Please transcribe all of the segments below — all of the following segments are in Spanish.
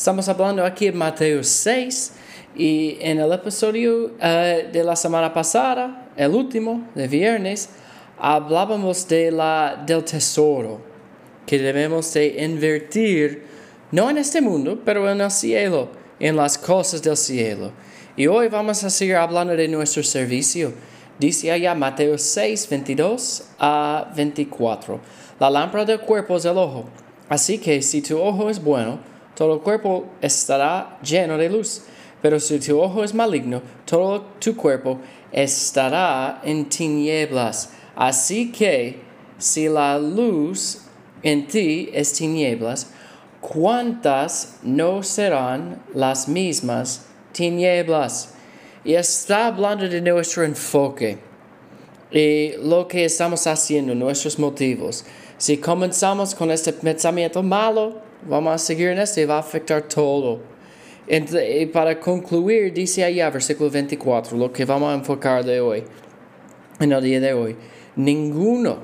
Estamos hablando aquí en Mateo 6 y en el episodio eh, de la semana pasada, el último, de viernes, hablábamos de la, del tesoro que debemos de invertir, no en este mundo, pero en el cielo, en las cosas del cielo. Y hoy vamos a seguir hablando de nuestro servicio. Dice allá Mateo 6, 22 a 24. La lámpara del cuerpo es el ojo. Así que si tu ojo es bueno, todo el cuerpo estará lleno de luz. Pero si tu ojo es maligno, todo tu cuerpo estará en tinieblas. Así que si la luz en ti es tinieblas, ¿cuántas no serán las mismas tinieblas? Y está hablando de nuestro enfoque y lo que estamos haciendo, nuestros motivos. Si comenzamos con este pensamiento malo, Vamos a seguir en este va a afectar todo. y para concluir, dice allá, versículo 24, lo que vamos a enfocar de hoy, en el día de hoy. Ninguno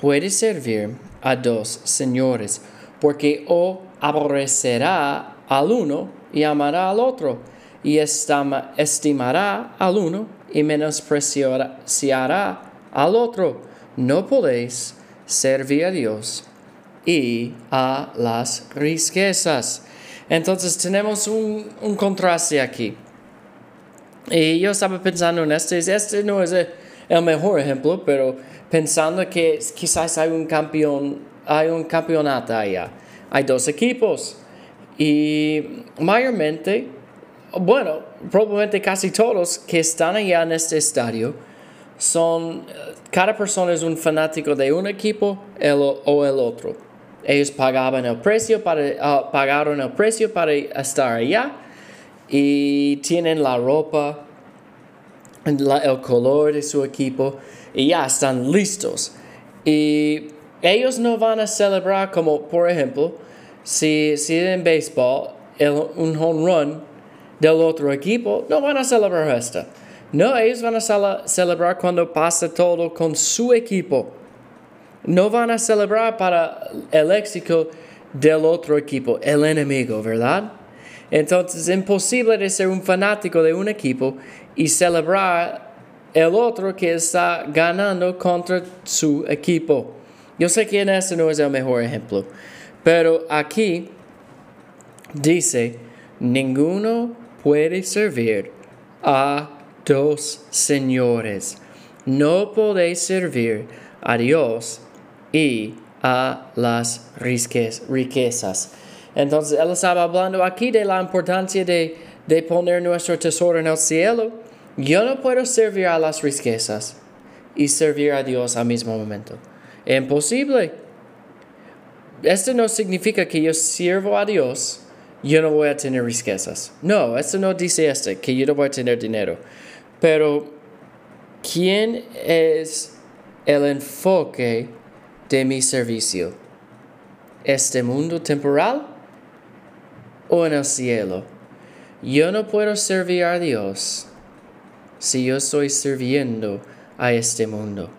puede servir a dos señores, porque o aborrecerá al uno y amará al otro, y estimará al uno y menospreciará al otro. No podéis servir a Dios y a las riquezas. Entonces tenemos un, un contraste aquí. Y yo estaba pensando en este, este no es el mejor ejemplo, pero pensando que quizás hay un campeón, hay un campeonato allá. Hay dos equipos y mayormente, bueno, probablemente casi todos que están allá en este estadio son, cada persona es un fanático de un equipo o el otro. Ellos pagaban el precio para, uh, pagaron el precio para estar allá y tienen la ropa, el color de su equipo y ya están listos. Y ellos no van a celebrar como, por ejemplo, si, si en béisbol un home run del otro equipo, no van a celebrar esto. No, ellos van a celebrar cuando pasa todo con su equipo no van a celebrar para el éxito del otro equipo, el enemigo, ¿verdad? Entonces es imposible de ser un fanático de un equipo y celebrar el otro que está ganando contra su equipo. Yo sé que en este no es el mejor ejemplo, pero aquí dice, ninguno puede servir a dos señores. No podéis servir a Dios y a las riquezas. Entonces, él estaba hablando aquí de la importancia de, de poner nuestro tesoro en el cielo. Yo no puedo servir a las riquezas y servir a Dios al mismo momento. Imposible. Esto no significa que yo sirvo a Dios, yo no voy a tener riquezas. No, esto no dice esto, que yo no voy a tener dinero. Pero, ¿quién es el enfoque de mi servicio? ¿Este mundo temporal o en el cielo? Yo no puedo servir a Dios si yo estoy sirviendo a este mundo.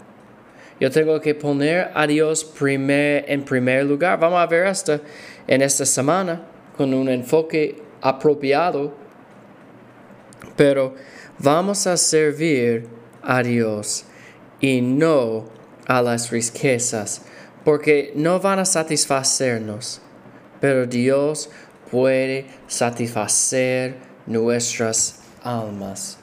Yo tengo que poner a Dios primer, en primer lugar. Vamos a ver esto en esta semana con un enfoque apropiado. Pero vamos a servir a Dios y no a las riquezas, porque no van a satisfacernos, pero Dios puede satisfacer nuestras almas.